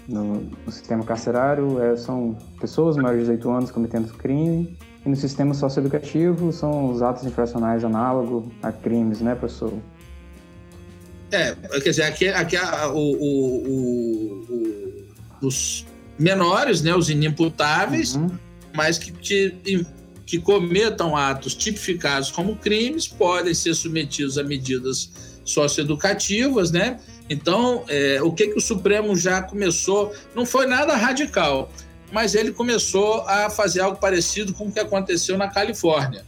no, no sistema carcerário, é, são pessoas maiores de 18 anos cometendo crime, e no sistema socioeducativo são os atos infracionais análogos a crimes, né, professor? É, quer dizer, aqui, aqui a, o, o, o, os menores, né, os inimputáveis, uhum. mas que, que, que cometam atos tipificados como crimes podem ser submetidos a medidas socioeducativas, né? Então, é, o que, que o Supremo já começou, não foi nada radical, mas ele começou a fazer algo parecido com o que aconteceu na Califórnia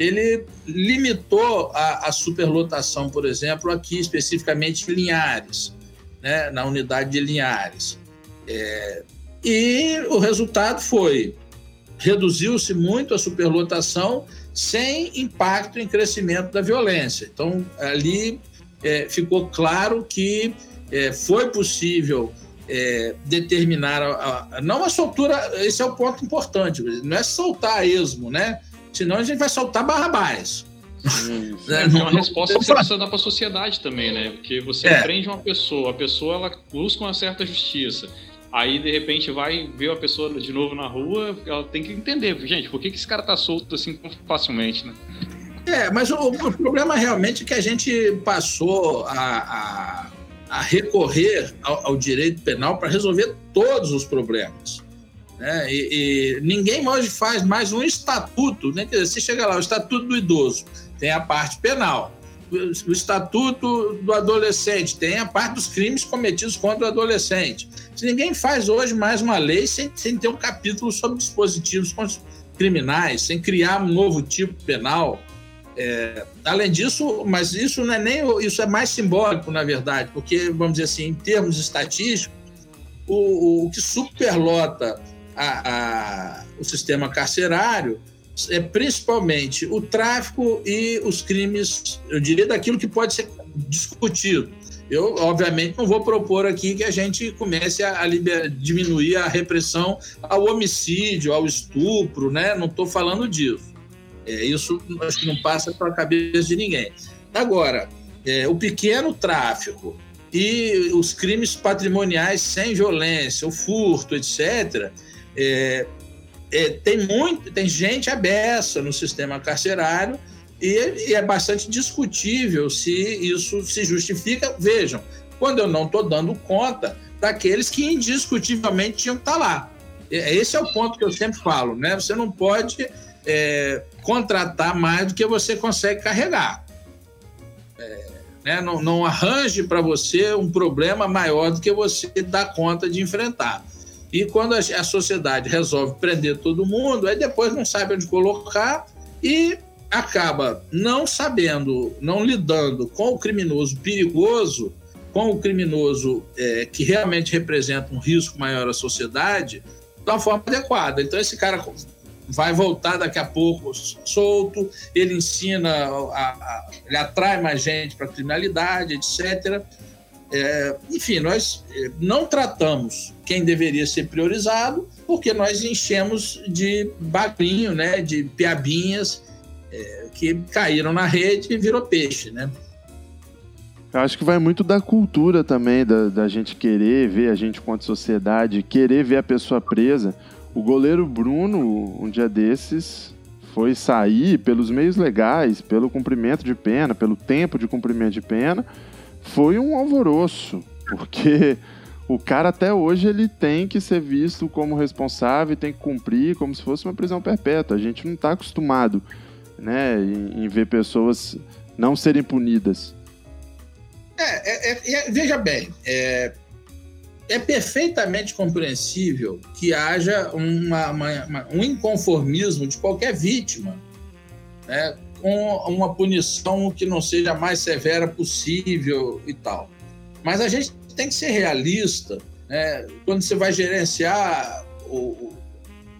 ele limitou a, a, superlotação, por exemplo, aqui especificamente em Linhares, né, na unidade de Linhares. É, e o resultado foi reduziu-se muito a superlotação sem impacto em crescimento da violência. Então, ali é, ficou claro que é, foi possível é, determinar, a, a, não a soltura, esse é o ponto importante, não é soltar a esmo, né? Senão a gente vai soltar Barrabás. É, [LAUGHS] é uma resposta que você precisa dar para a sociedade também, né? Porque você é. prende uma pessoa, a pessoa ela busca uma certa justiça. Aí, de repente, vai ver a pessoa de novo na rua, ela tem que entender, gente, por que, que esse cara tá solto assim tão facilmente, né? É, mas o, o problema realmente é que a gente passou a, a, a recorrer ao, ao direito penal para resolver todos os problemas. Né? E, e, ninguém hoje faz mais um estatuto. Né? Dizer, você chega lá, o estatuto do idoso tem a parte penal. O estatuto do adolescente tem a parte dos crimes cometidos contra o adolescente. Ninguém faz hoje mais uma lei sem, sem ter um capítulo sobre dispositivos criminais, sem criar um novo tipo penal. É, além disso, mas isso não é nem isso é mais simbólico na verdade, porque vamos dizer assim, em termos estatísticos, o, o que superlota a, a, o sistema carcerário é principalmente o tráfico e os crimes, eu diria, daquilo que pode ser discutido. Eu, obviamente, não vou propor aqui que a gente comece a, a liber, diminuir a repressão ao homicídio, ao estupro, né? Não estou falando disso. É, isso acho que não passa pela cabeça de ninguém. Agora, é, o pequeno tráfico e os crimes patrimoniais sem violência, o furto, etc., é, é, tem muito, tem gente abessa no sistema carcerário e, e é bastante discutível se isso se justifica. Vejam, quando eu não estou dando conta daqueles que indiscutivelmente tinham que estar tá lá. Esse é o ponto que eu sempre falo, né? Você não pode é, contratar mais do que você consegue carregar. É, né? não, não arranje para você um problema maior do que você dá conta de enfrentar. E quando a, sociedade resolve prender todo mundo, aí depois não sabe onde colocar e acaba não sabendo, não lidando com o criminoso perigoso, com o criminoso é, que realmente representa um risco maior à sociedade, de uma forma adequada. Então, esse cara vai voltar daqui a pouco solto, ele ensina, a, a, ele atrai mais gente para a criminalidade, etc. É, enfim, nós é, não tratamos quem deveria ser priorizado, porque nós enchemos de bagrinho, né, de piabinhas é, que caíram na rede e virou peixe, né? Eu acho que vai muito da cultura também, da, da gente querer ver a gente quanto sociedade, querer ver a pessoa presa. O goleiro Bruno, um dia desses, foi sair pelos meios legais, pelo cumprimento de pena, pelo tempo de cumprimento de pena, foi um alvoroço, porque o cara até hoje ele tem que ser visto como responsável, tem que cumprir como se fosse uma prisão perpétua. A gente não está acostumado, né, em, em, ver pessoas não serem punidas. É, é, é veja bem, é, é, perfeitamente compreensível que haja uma, uma, uma, um inconformismo de qualquer vítima, né, com uma punição que não seja a mais severa possível e tal. Mas a gente tem que ser realista. Né? Quando você vai gerenciar o,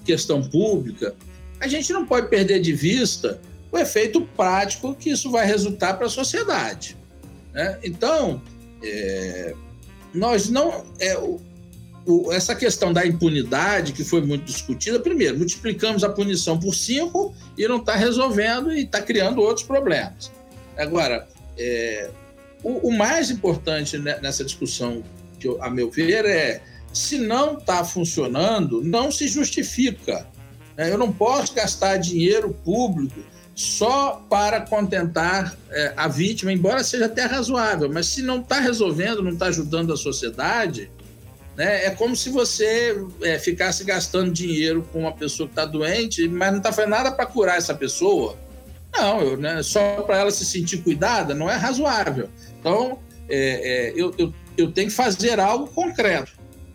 questão pública, a gente não pode perder de vista o efeito prático que isso vai resultar para a sociedade. Né? Então, é, nós não. É, o, o, essa questão da impunidade, que foi muito discutida, primeiro, multiplicamos a punição por cinco e não está resolvendo e está criando outros problemas. Agora, é, o, o, mais importante nessa discussão, que eu, a meu ver, é se não está funcionando, não se justifica. É, eu não posso gastar dinheiro público só para contentar é, a vítima, embora seja até razoável, mas se não está resolvendo, não está ajudando a sociedade, né? É como se você é, ficasse gastando dinheiro com uma pessoa que está doente, mas não está fazendo nada para curar essa pessoa. Não, eu, né, só para ela se sentir cuidada, não é razoável. Então, é, é, eu, eu, eu tenho que fazer algo concreto.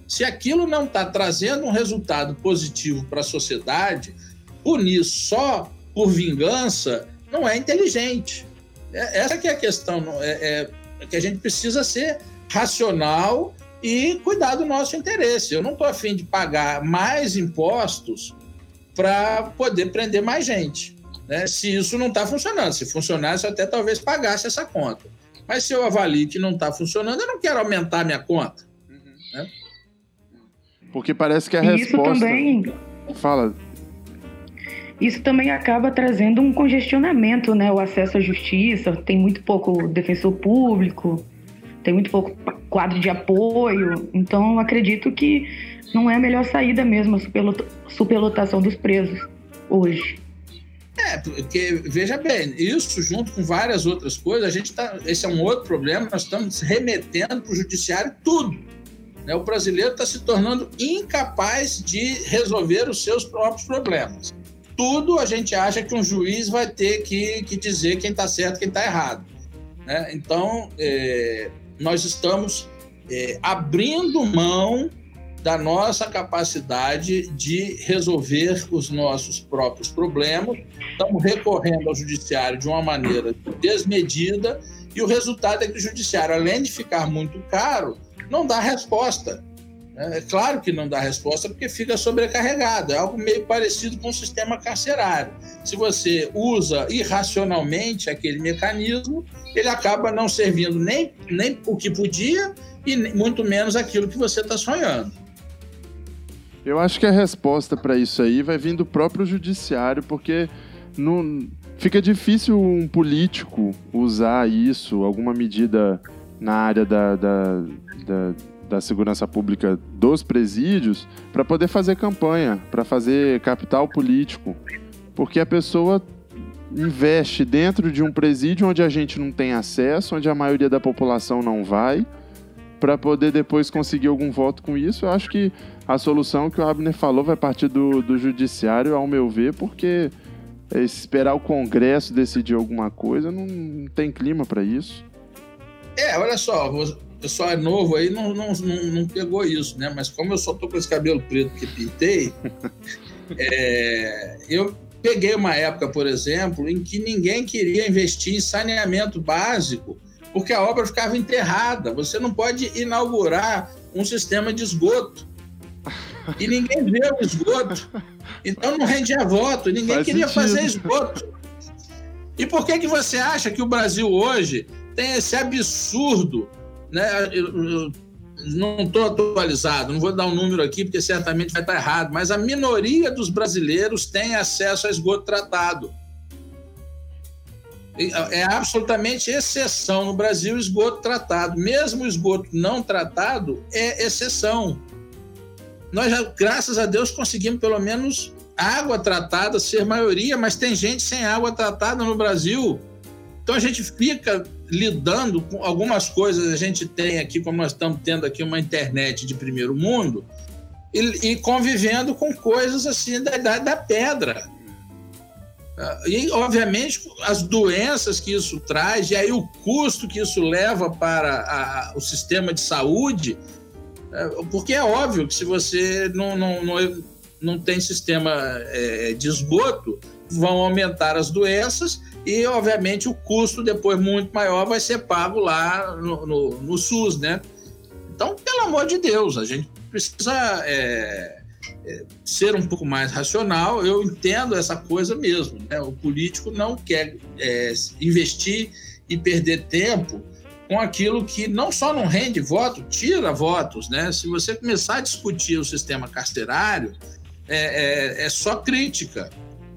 Se aquilo não está trazendo um resultado positivo para a sociedade, punir só por vingança não é inteligente. É, essa que é a questão. É, é, que a gente precisa ser racional e cuidar do nosso interesse. Eu não estou afim de pagar mais impostos para poder prender mais gente. Né? Se isso não está funcionando. Se funcionasse, eu até talvez pagasse essa conta. Mas se eu avalio que não está funcionando, eu não quero aumentar minha conta. Uhum. Né? Porque parece que a e resposta. Isso também. Fala. Isso também acaba trazendo um congestionamento, né? O acesso à justiça, tem muito pouco defensor público, tem muito pouco quadro de apoio. Então, acredito que não é a melhor saída mesmo a superlotação dos presos hoje. É, porque, veja bem, isso junto com várias outras coisas, a gente tá. Esse é um outro problema, nós estamos remetendo para o judiciário tudo. Né? O brasileiro está se tornando incapaz de resolver os seus próprios problemas. Tudo a gente acha que um juiz vai ter que, que dizer quem está certo quem está errado. Né? Então, é, nós estamos é, abrindo mão da nossa capacidade de resolver os nossos próprios problemas. Estamos recorrendo ao judiciário de uma maneira desmedida e o resultado é que o judiciário, além de ficar muito caro, não dá resposta. É claro que não dá resposta porque fica sobrecarregado. É algo meio parecido com o sistema carcerário. Se você usa irracionalmente aquele mecanismo, ele acaba não servindo nem, nem o que podia e muito menos aquilo que você está sonhando. Eu acho que a resposta para isso aí vai vir do próprio judiciário, porque não, fica difícil um político usar isso, alguma medida na área da, da, da da segurança pública dos presídios para poder fazer campanha, para fazer capital político. Porque a pessoa investe dentro de um presídio onde a gente não tem acesso, onde a maioria da população não vai, para poder depois conseguir algum voto com isso. Eu acho que a solução que o Abner falou vai partir do, do judiciário, ao meu ver, porque esperar o Congresso decidir alguma coisa não, não tem clima para isso. É, olha só, pessoal é novo aí não, não, não, não, pegou isso, né? Mas como eu só tô com esse cabelo preto que pintei, [LAUGHS] é, eu peguei uma época, por exemplo, em que ninguém queria investir em saneamento básico porque a obra ficava enterrada. Você não pode inaugurar um sistema de esgoto. E ninguém vê o esgoto. Então não rendia voto, ninguém Faz queria sentido. fazer esgoto. E por que, que você acha que o Brasil hoje tem esse absurdo né, eu, não estou atualizado, não vou dar um número aqui porque certamente vai estar errado, mas a minoria dos brasileiros tem acesso a esgoto tratado. É absolutamente exceção no Brasil esgoto tratado. Mesmo esgoto não tratado é exceção. Nós já, graças a Deus, conseguimos pelo menos água tratada ser maioria, mas tem gente sem água tratada no Brasil. Então a gente fica lidando com algumas coisas a gente tem aqui, como nós estamos tendo aqui uma internet de primeiro mundo, e, e convivendo com coisas assim da idade da pedra. Ah, e, obviamente, as doenças que isso traz, e aí o custo que isso leva para a, o sistema de saúde, é, porque é óbvio que se você não, não, não, não tem sistema é, de esgoto, vão aumentar as doenças e, obviamente, o custo depois muito maior vai ser pago lá no, no, no SUS, né? Então, pelo amor de Deus, a gente precisa é, é, ser um pouco mais racional. Eu entendo essa coisa mesmo. Né? O político não quer é, investir e perder tempo com aquilo que não só não rende voto, tira votos. Né? Se você começar a discutir o sistema carcerário, é, é, é só crítica.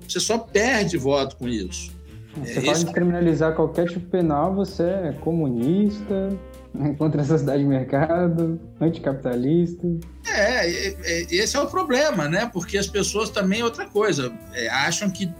Você só perde voto com isso. Você é, pode descriminalizar qualquer tipo penal, você é comunista, [LAUGHS] contra a sociedade de mercado, anticapitalista. É, é, esse é o problema, né? Porque as pessoas também, outra coisa, é, acham que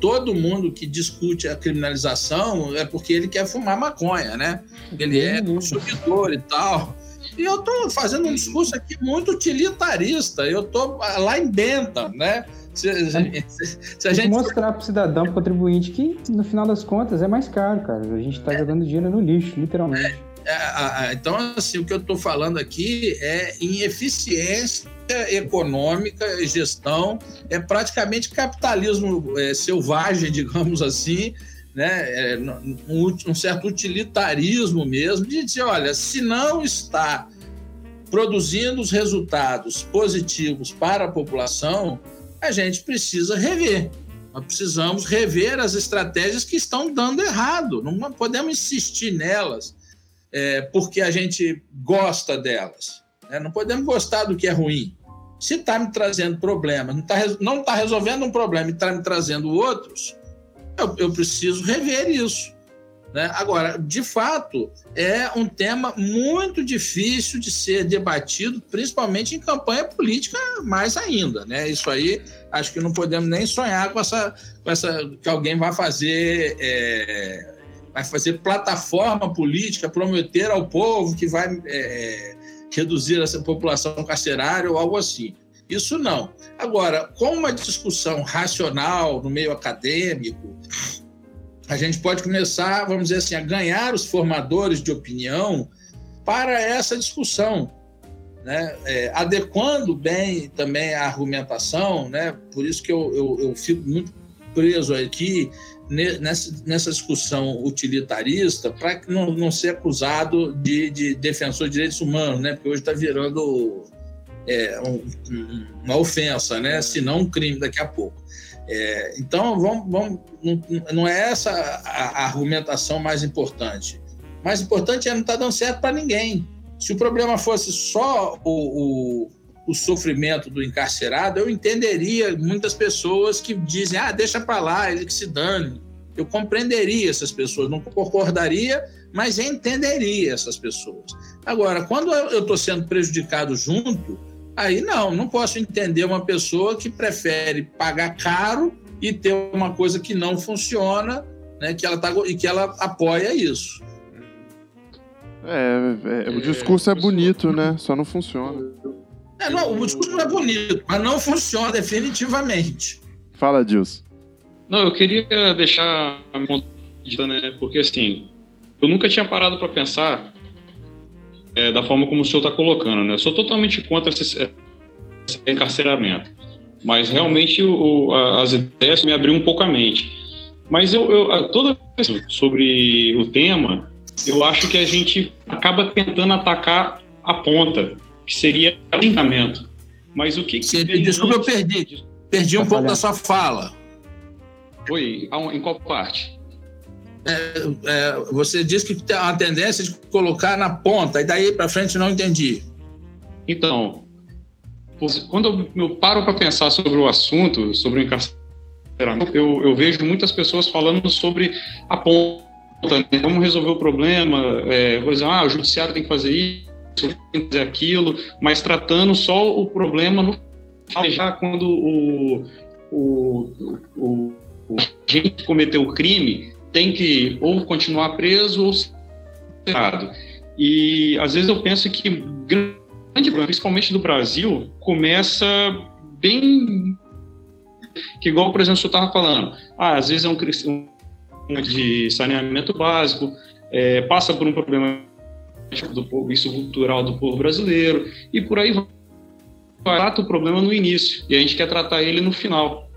todo mundo que discute a criminalização é porque ele quer fumar maconha, né? Ele é consumidor e tal. E eu estou fazendo um discurso aqui muito utilitarista. Eu estou lá em Bentham, né? Se, se, se a gente mostrar para o cidadão, para o contribuinte, que no final das contas é mais caro, cara. A gente está é. jogando dinheiro no lixo, literalmente. É, é, então, assim, o que eu estou falando aqui é em eficiência econômica e gestão, é praticamente capitalismo é, selvagem, [LAUGHS] digamos assim, né? É, um, um certo utilitarismo mesmo, de dizer, olha, se não está produzindo os resultados positivos para a população, a gente precisa rever. Nós precisamos rever as estratégias que estão dando errado. Não podemos insistir nelas é, porque a gente gosta delas. Né? Não podemos gostar do que é ruim. Se está me trazendo problemas, não está tá resolvendo um problema e está me trazendo outros, eu, eu preciso rever isso. Né? Agora, de fato, é um tema muito difícil de ser debatido, principalmente em campanha política, mais ainda. Né? Isso aí, acho que não podemos nem sonhar com essa, com essa que alguém vai fazer. É, vai fazer plataforma política, prometer ao povo que vai é, reduzir essa população carcerária ou algo assim. Isso não. Agora, com uma discussão racional no meio acadêmico, a gente pode começar, vamos dizer assim, a ganhar os formadores de opinião para essa discussão, né? É, adequando bem também a argumentação, né? Por isso que eu, eu, eu fico muito preso aqui nessa, nessa discussão utilitarista para não, não ser acusado de, de defensor de direitos humanos, né? Porque hoje está virando é, um, uma ofensa, né? Se não um crime daqui a pouco. É, então, vamos, vamos, não, não é essa a, a, argumentação mais importante. Mais importante é não estar tá dando certo para ninguém. Se o problema fosse só o, o, o, sofrimento do encarcerado, eu entenderia muitas pessoas que dizem, ah, deixa para lá, ele que se dane. Eu compreenderia essas pessoas, não concordaria, mas entenderia essas pessoas. Agora, quando eu estou sendo prejudicado junto, Aí não, não posso entender uma pessoa que prefere pagar caro e ter uma coisa que não funciona, né, que ela tá, e que ela apoia isso. É, é o discurso é bonito, né? Só não funciona. É, não, o discurso não é bonito, mas não funciona definitivamente. Fala, Dilson. Não, eu queria deixar a né? Porque assim, eu nunca tinha parado para pensar é, da forma como o senhor está colocando. Né? Eu sou totalmente contra esse, esse encarceramento, mas realmente o, as ideias me abriu um pouco a mente. Mas eu, eu toda vez sobre o tema, eu acho que a gente acaba tentando atacar a ponta, que seria o alinhamento. Mas o que, que Desculpa, eu perdi. Perdi um pouco da sua fala. Oi, em qual parte? É, é, você diz que tem uma tendência de colocar na ponta, e daí para frente não entendi. Então, quando eu paro para pensar sobre o assunto, sobre o encarceramento, eu, eu vejo muitas pessoas falando sobre a ponta, né? como resolver o problema, é, dizer, ah, o judiciário tem que fazer isso, tem que fazer aquilo, mas tratando só o problema no já quando o, o, o, o gente cometeu o crime tem que ou continuar preso ou cerrado. E às vezes eu penso que grande principalmente do Brasil, começa bem que igual, por exemplo, o estava falando, ah, às vezes é um, um de saneamento básico, é, passa por um problema do povo, isso cultural do povo brasileiro, e por aí vai. Trata o problema no início, e a gente quer tratar ele no final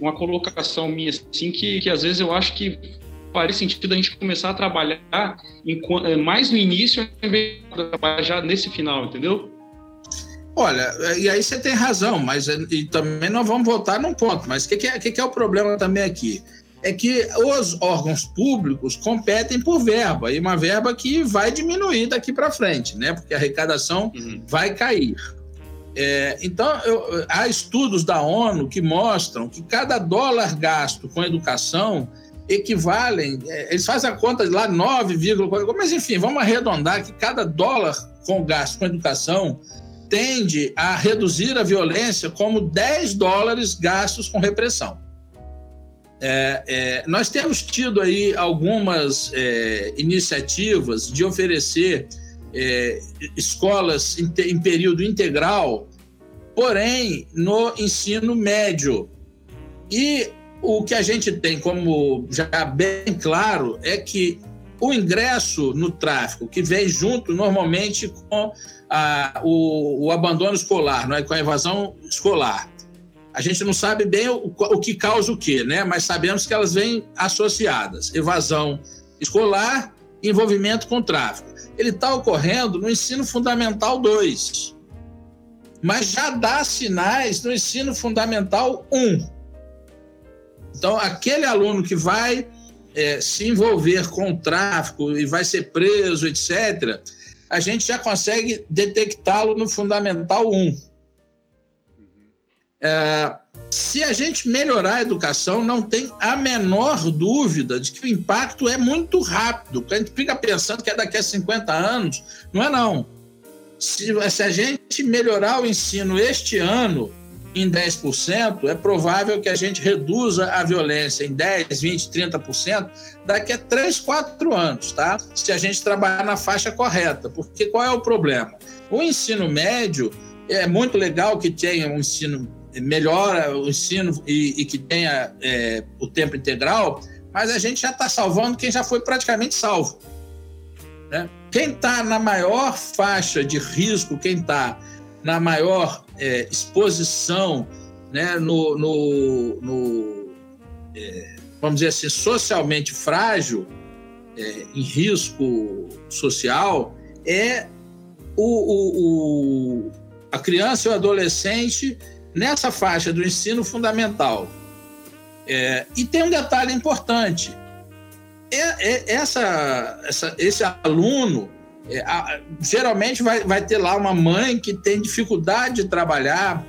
uma colocação minha, assim, que, que às vezes eu acho que faria sentido a gente começar a trabalhar em, eh, mais no início, em vez de trabalhar já nesse final, entendeu? Olha, e aí você tem razão, mas eh, e também nós vamos voltar num ponto. Mas o que, que, é, que, que é o problema também aqui? É que os órgãos públicos competem por verba, e uma verba que vai diminuir daqui para frente, né? Porque a arrecadação uhum. vai cair. É, então, eu, há estudos da ONU que mostram que cada dólar gasto com educação equivalem, é, eles fazem a conta lá 9, mas enfim, vamos arredondar que cada dólar com gasto com educação tende a reduzir a violência como 10 dólares gastos com repressão. É, é, nós temos tido aí algumas é, iniciativas de oferecer é, escolas em, em período integral, porém no ensino médio. E o que a gente tem como já bem claro é que o ingresso no tráfico, que vem junto normalmente com a, o, o, abandono escolar, não é? com a evasão escolar. A gente não sabe bem o, o que causa o quê, né? mas sabemos que elas vêm associadas. Evasão escolar, envolvimento com tráfico ele está ocorrendo no ensino fundamental 2, mas já dá sinais no ensino fundamental 1. Então, aquele aluno que vai é, se envolver com o tráfico e vai ser preso, etc., a gente já consegue detectá-lo no fundamental 1. É, se a gente melhorar a educação, não tem a menor dúvida de que o impacto é muito rápido. A gente fica pensando que é daqui a 50 anos. Não é, não. Se, se a gente melhorar o ensino este ano, em 10%, é provável que a gente reduza a violência em 10, 20, 30% daqui a 3, 4 anos, tá? Se a gente trabalhar na faixa correta. Porque qual é o problema? O ensino médio é muito legal que tenha um ensino melhora o ensino e, e que tenha é, o tempo integral, mas a gente já está salvando quem já foi praticamente salvo. Né? Quem está na maior faixa de risco, quem está na maior é, exposição, né, no, no, no é, vamos dizer assim, socialmente frágil, é, em risco social, é o, o, o, a criança e o adolescente nessa faixa do ensino fundamental. É, e tem um detalhe importante: é, é essa, essa, esse aluno é, a, geralmente vai, vai ter lá uma mãe que tem dificuldade de trabalhar,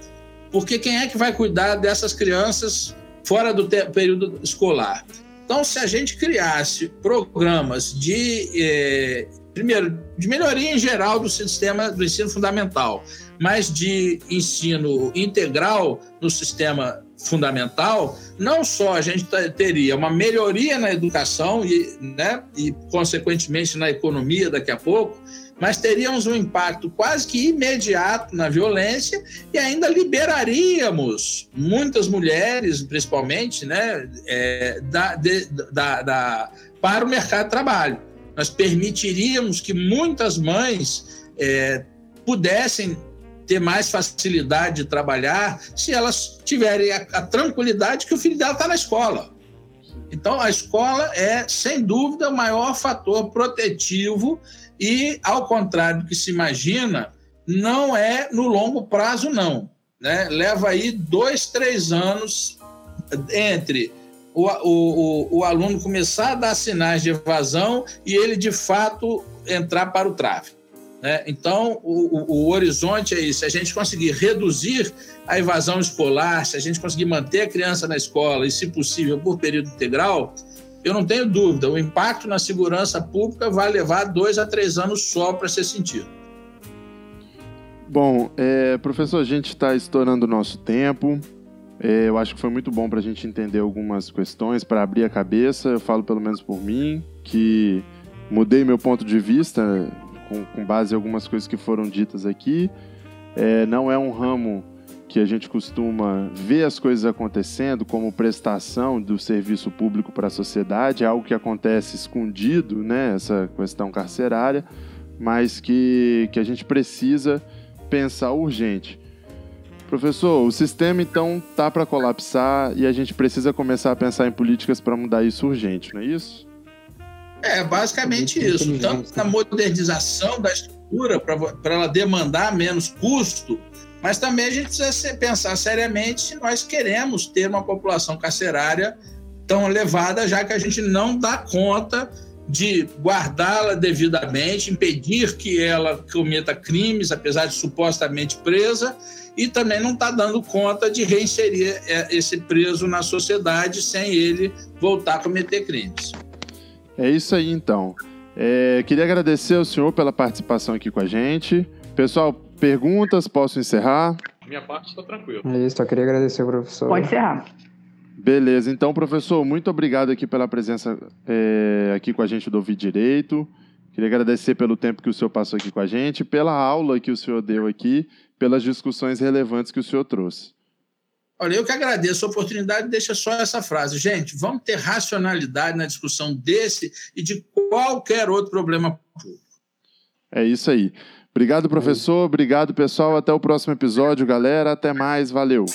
porque quem é que vai cuidar dessas crianças fora do te, período escolar? Então, se a gente criasse programas de, é, primeiro, de melhoria em geral do sistema do ensino fundamental, mas de ensino integral no sistema fundamental, não só a gente teria uma melhoria na educação e, né, e consequentemente na economia daqui a pouco, mas teríamos um impacto quase que imediato na violência e ainda liberaríamos muitas mulheres, principalmente, né, é, da, de, da, da, para o mercado de trabalho. Nós permitiríamos que muitas mães é, pudessem ter mais facilidade de trabalhar se elas tiverem a, a tranquilidade que o filho dela está na escola. Então, a escola é, sem dúvida, o maior fator protetivo e, ao contrário do que se imagina, não é no longo prazo, não. Né? Leva aí dois, três anos entre o, o, o, aluno começar a dar sinais de evasão e ele, de fato, entrar para o tráfico. Né? Então, o, o, horizonte é isso: se a gente conseguir reduzir a evasão escolar, se a gente conseguir manter a criança na escola e, se possível, por período integral, eu não tenho dúvida, o impacto na segurança pública vai levar dois a três anos só para ser sentido. Bom, é, professor, a gente está estourando o nosso tempo. É, eu acho que foi muito bom para a gente entender algumas questões, para abrir a cabeça. Eu falo, pelo menos por mim, que mudei meu ponto de vista com, com base em algumas coisas que foram ditas aqui. É, não é um ramo que a gente costuma ver as coisas acontecendo como prestação do serviço público para a sociedade, é algo que acontece escondido, né, essa questão carcerária, mas que, que a gente precisa pensar urgente. Professor, o sistema então tá para colapsar e a gente precisa começar a pensar em políticas para mudar isso urgente, não é isso? É, basicamente isso. Tanto na modernização da estrutura, para ela demandar menos custo, mas também a gente precisa pensar seriamente se nós queremos ter uma população carcerária tão elevada, já que a gente não dá conta de guardá-la devidamente, impedir que ela cometa crimes, apesar de supostamente presa, e também não está dando conta de reinserir é, esse preso na sociedade sem ele voltar a cometer crimes. É isso aí, então. É, queria agradecer ao senhor pela participação aqui com a gente. Pessoal, perguntas, posso encerrar? Minha parte está tranquila. É isso, só queria agradecer ao professor. Pode encerrar. Beleza, então, professor, muito obrigado aqui pela presença é, aqui com a gente do Ouvir Direito. Queria agradecer pelo tempo que o senhor passou aqui com a gente, pela aula que o senhor deu aqui, pelas discussões relevantes que o senhor trouxe. Olha, eu que agradeço a oportunidade, deixa só essa frase. Gente, vamos ter racionalidade na discussão desse e de qualquer outro problema público. É isso aí. Obrigado, professor. Obrigado, pessoal. Até o próximo episódio, galera. Até mais. Valeu.